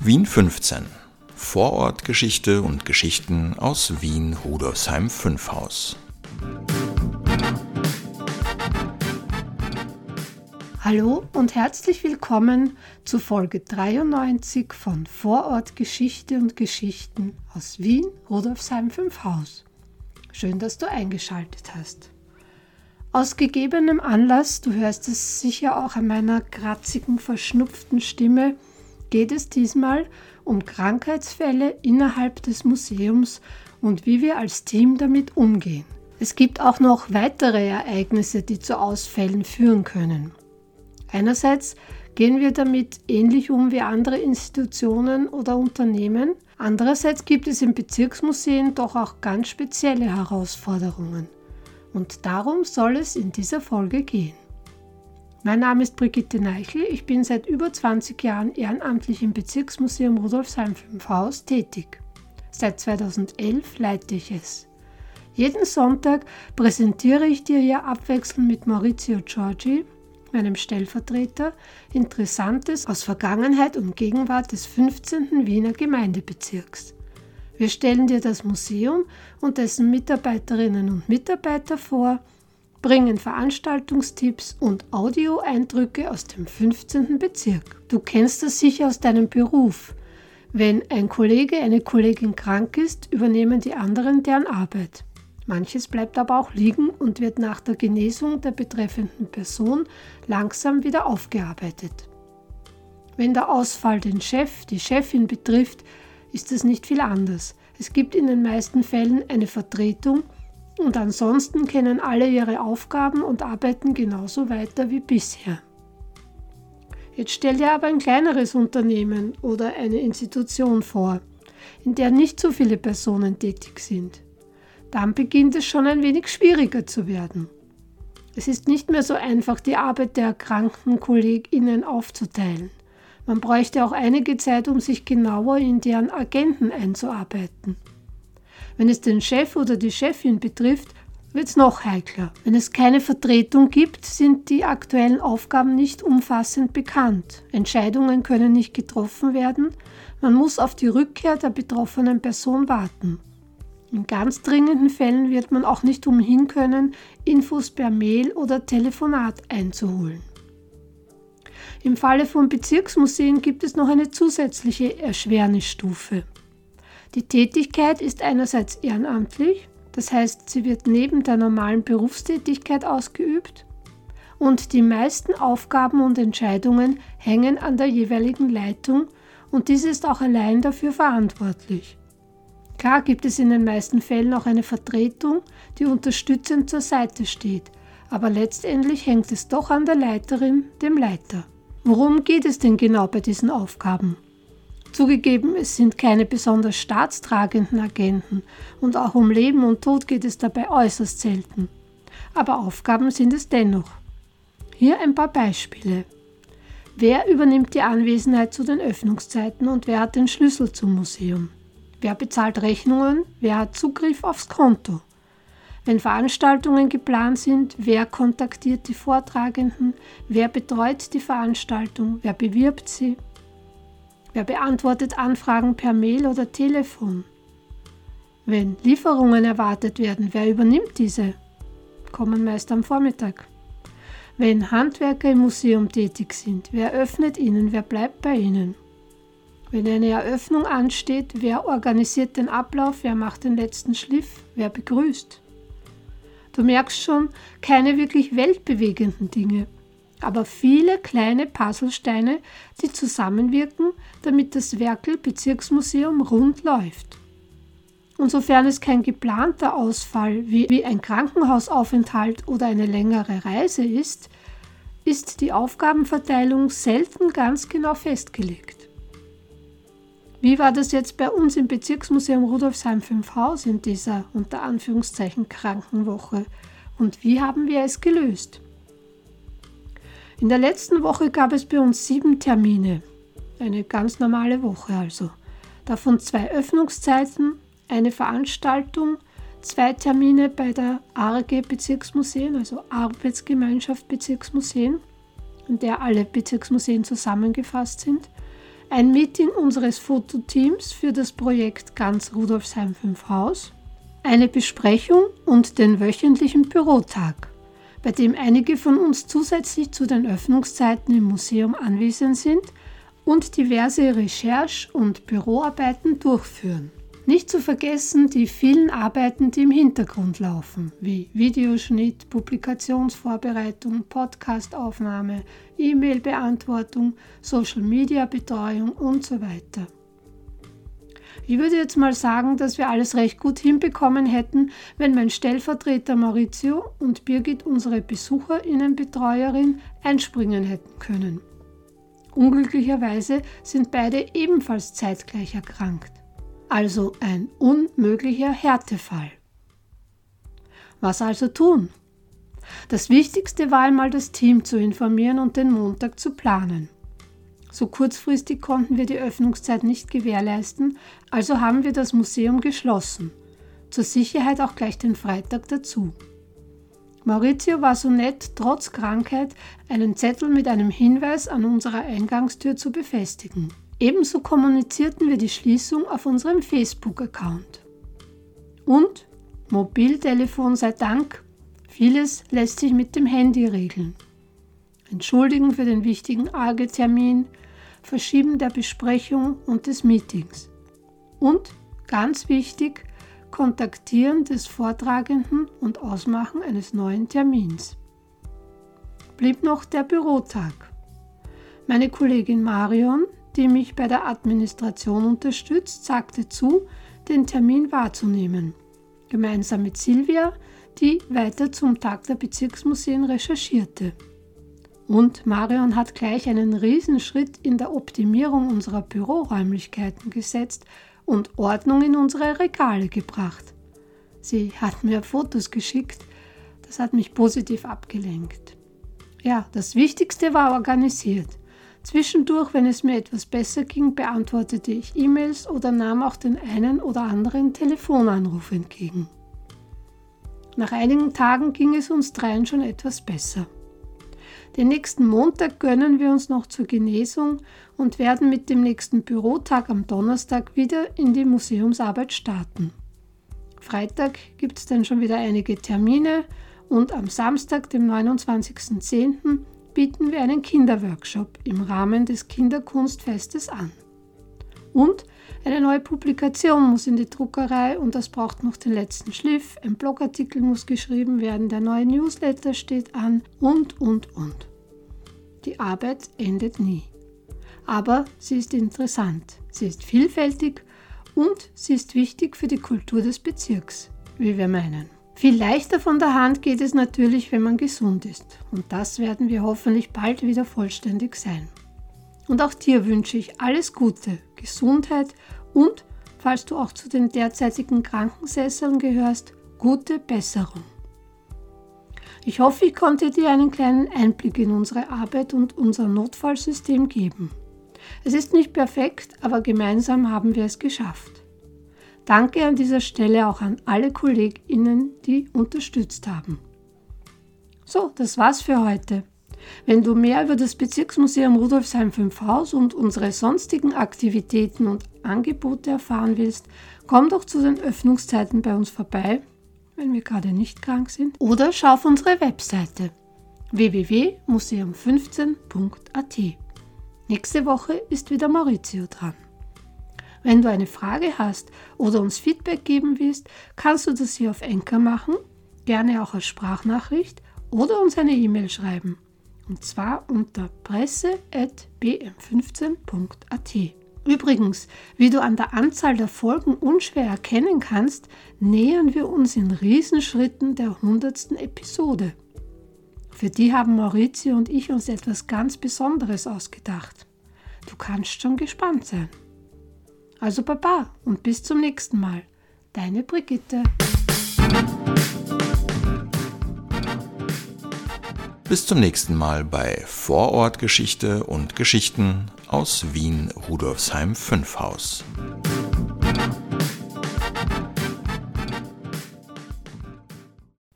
Wien 15. Vorortgeschichte und Geschichten aus Wien Rudolfsheim 5 Haus. Hallo und herzlich willkommen zu Folge 93 von Vorortgeschichte und Geschichten aus Wien Rudolfsheim 5 Haus. Schön, dass du eingeschaltet hast. Aus gegebenem Anlass, du hörst es sicher auch an meiner kratzigen, verschnupften Stimme, geht es diesmal um Krankheitsfälle innerhalb des Museums und wie wir als Team damit umgehen. Es gibt auch noch weitere Ereignisse, die zu Ausfällen führen können. Einerseits gehen wir damit ähnlich um wie andere Institutionen oder Unternehmen. Andererseits gibt es in Bezirksmuseen doch auch ganz spezielle Herausforderungen. Und darum soll es in dieser Folge gehen. Mein Name ist Brigitte Neichel. Ich bin seit über 20 Jahren ehrenamtlich im Bezirksmuseum Rudolfsheim 5 Haus tätig. Seit 2011 leite ich es. Jeden Sonntag präsentiere ich dir hier abwechselnd mit Maurizio Giorgi, meinem Stellvertreter, Interessantes aus Vergangenheit und Gegenwart des 15. Wiener Gemeindebezirks. Wir stellen dir das Museum und dessen Mitarbeiterinnen und Mitarbeiter vor bringen Veranstaltungstipps und Audioeindrücke aus dem 15. Bezirk. Du kennst das sicher aus deinem Beruf. Wenn ein Kollege, eine Kollegin krank ist, übernehmen die anderen deren Arbeit. Manches bleibt aber auch liegen und wird nach der Genesung der betreffenden Person langsam wieder aufgearbeitet. Wenn der Ausfall den Chef, die Chefin betrifft, ist es nicht viel anders. Es gibt in den meisten Fällen eine Vertretung, und ansonsten kennen alle ihre Aufgaben und arbeiten genauso weiter wie bisher. Jetzt stell dir aber ein kleineres Unternehmen oder eine Institution vor, in der nicht so viele Personen tätig sind. Dann beginnt es schon ein wenig schwieriger zu werden. Es ist nicht mehr so einfach, die Arbeit der erkrankten KollegInnen aufzuteilen. Man bräuchte auch einige Zeit, um sich genauer in deren Agenten einzuarbeiten. Wenn es den Chef oder die Chefin betrifft, wird es noch heikler. Wenn es keine Vertretung gibt, sind die aktuellen Aufgaben nicht umfassend bekannt. Entscheidungen können nicht getroffen werden. Man muss auf die Rückkehr der betroffenen Person warten. In ganz dringenden Fällen wird man auch nicht umhin können, Infos per Mail oder Telefonat einzuholen. Im Falle von Bezirksmuseen gibt es noch eine zusätzliche Erschwernisstufe. Die Tätigkeit ist einerseits ehrenamtlich, das heißt, sie wird neben der normalen Berufstätigkeit ausgeübt und die meisten Aufgaben und Entscheidungen hängen an der jeweiligen Leitung und diese ist auch allein dafür verantwortlich. Klar gibt es in den meisten Fällen auch eine Vertretung, die unterstützend zur Seite steht, aber letztendlich hängt es doch an der Leiterin, dem Leiter. Worum geht es denn genau bei diesen Aufgaben? Zugegeben, es sind keine besonders staatstragenden Agenten und auch um Leben und Tod geht es dabei äußerst selten. Aber Aufgaben sind es dennoch. Hier ein paar Beispiele. Wer übernimmt die Anwesenheit zu den Öffnungszeiten und wer hat den Schlüssel zum Museum? Wer bezahlt Rechnungen? Wer hat Zugriff aufs Konto? Wenn Veranstaltungen geplant sind, wer kontaktiert die Vortragenden? Wer betreut die Veranstaltung? Wer bewirbt sie? Wer beantwortet Anfragen per Mail oder Telefon? Wenn Lieferungen erwartet werden, wer übernimmt diese? Kommen meist am Vormittag. Wenn Handwerker im Museum tätig sind, wer öffnet ihnen, wer bleibt bei ihnen? Wenn eine Eröffnung ansteht, wer organisiert den Ablauf, wer macht den letzten Schliff, wer begrüßt? Du merkst schon, keine wirklich weltbewegenden Dinge aber viele kleine Puzzlesteine, die zusammenwirken, damit das Werkel Bezirksmuseum rund läuft. Und sofern es kein geplanter Ausfall wie, ein Krankenhausaufenthalt oder eine längere Reise ist, ist die Aufgabenverteilung selten ganz genau festgelegt. Wie war das jetzt bei uns im Bezirksmuseum Rudolfsheim 5 Haus in dieser unter Anführungszeichen Krankenwoche und wie haben wir es gelöst? In der letzten Woche gab es bei uns sieben Termine. Eine ganz normale Woche also. Davon zwei Öffnungszeiten, eine Veranstaltung, zwei Termine bei der ARGE Bezirksmuseen, also Arbeitsgemeinschaft Bezirksmuseen, in der alle Bezirksmuseen zusammengefasst sind, ein Meeting unseres Fototeams für das Projekt Ganz Rudolfsheim 5 Haus, eine Besprechung und den wöchentlichen Bürotag, bei dem einige von uns zusätzlich zu den Öffnungszeiten im Museum anwesend sind und diverse Recherche- und Büroarbeiten durchführen. Nicht zu vergessen die vielen Arbeiten, die im Hintergrund laufen, wie Videoschnitt, Publikationsvorbereitung, Podcastaufnahme, E-Mail-Beantwortung, Social-Media-Betreuung und so weiter. Ich würde jetzt mal sagen, dass wir alles recht gut hinbekommen hätten, wenn mein Stellvertreter Maurizio und Birgit, unsere Besucherinnenbetreuerin, einspringen hätten können. Unglücklicherweise sind beide ebenfalls zeitgleich erkrankt also ein unmöglicher Härtefall. Was also tun? Das Wichtigste war einmal das Team zu informieren und den Montag zu planen. So kurzfristig konnten wir die Öffnungszeit nicht gewährleisten, also haben wir das Museum geschlossen. Zur Sicherheit auch gleich den Freitag dazu. Maurizio war so nett, trotz Krankheit einen Zettel mit einem Hinweis an unserer Eingangstür zu befestigen. Ebenso kommunizierten wir die Schließung auf unserem Facebook-Account. Und Mobiltelefon sei Dank, vieles lässt sich mit dem Handy regeln. Entschuldigen für den wichtigen AG-Termin, Verschieben der Besprechung und des Meetings. Und, ganz wichtig, Kontaktieren des Vortragenden und Ausmachen eines neuen Termins. Blieb noch der Bürotag. Meine Kollegin Marion die mich bei der Administration unterstützt, sagte zu, den Termin wahrzunehmen. Gemeinsam mit Silvia, die weiter zum Tag der Bezirksmuseen recherchierte. Und Marion hat gleich einen Riesenschritt in der Optimierung unserer Büroräumlichkeiten gesetzt und Ordnung in unsere Regale gebracht. Sie hat mir Fotos geschickt, das hat mich positiv abgelenkt. Ja, das Wichtigste war organisiert. Zwischendurch, wenn es mir etwas besser ging, beantwortete ich E-Mails oder nahm auch den einen oder anderen Telefonanruf entgegen. Nach einigen Tagen ging es uns dreien schon etwas besser. Den nächsten Montag gönnen wir uns noch zur Genesung und werden mit dem nächsten Bürotag am Donnerstag wieder in die Museumsarbeit starten. Freitag gibt es dann schon wieder einige Termine und am Samstag, dem 29.10., bieten wir einen Kinderworkshop im Rahmen des Kinderkunstfestes an. Und eine neue Publikation muss in die Druckerei und das braucht noch den letzten Schliff, ein Blogartikel muss geschrieben werden, der neue Newsletter steht an und, und, und. Die Arbeit endet nie. Aber sie ist interessant, sie ist vielfältig und sie ist wichtig für die Kultur des Bezirks, wie wir meinen. Viel leichter von der Hand geht es natürlich, wenn man gesund ist. Und das werden wir hoffentlich bald wieder vollständig sein. Und auch dir wünsche ich alles Gute, Gesundheit und, falls du auch zu den derzeitigen Krankensesseln gehörst, gute Besserung. Ich hoffe, ich konnte dir einen kleinen Einblick in unsere Arbeit und unser Notfallsystem geben. Es ist nicht perfekt, aber gemeinsam haben wir es geschafft. Danke an dieser Stelle auch an alle KollegInnen, die unterstützt haben. So, das war's für heute. Wenn du mehr über das Bezirksmuseum Rudolfsheim 5 Haus und unsere sonstigen Aktivitäten und Angebote erfahren willst, komm doch zu den Öffnungszeiten bei uns vorbei, wenn wir gerade nicht krank sind, oder schau auf unsere Webseite www.museum15.at. Nächste Woche ist wieder Maurizio dran. Wenn du eine Frage hast oder uns Feedback geben willst, kannst du das hier auf Enker machen, gerne auch als Sprachnachricht oder uns eine E-Mail schreiben. Und zwar unter presse.bm15.at. Übrigens, wie du an der Anzahl der Folgen unschwer erkennen kannst, nähern wir uns in Riesenschritten der hundertsten Episode. Für die haben Maurizio und ich uns etwas ganz Besonderes ausgedacht. Du kannst schon gespannt sein. Also Baba und bis zum nächsten Mal. Deine Brigitte. Bis zum nächsten Mal bei Vorortgeschichte und Geschichten aus Wien Rudolfsheim 5 Haus.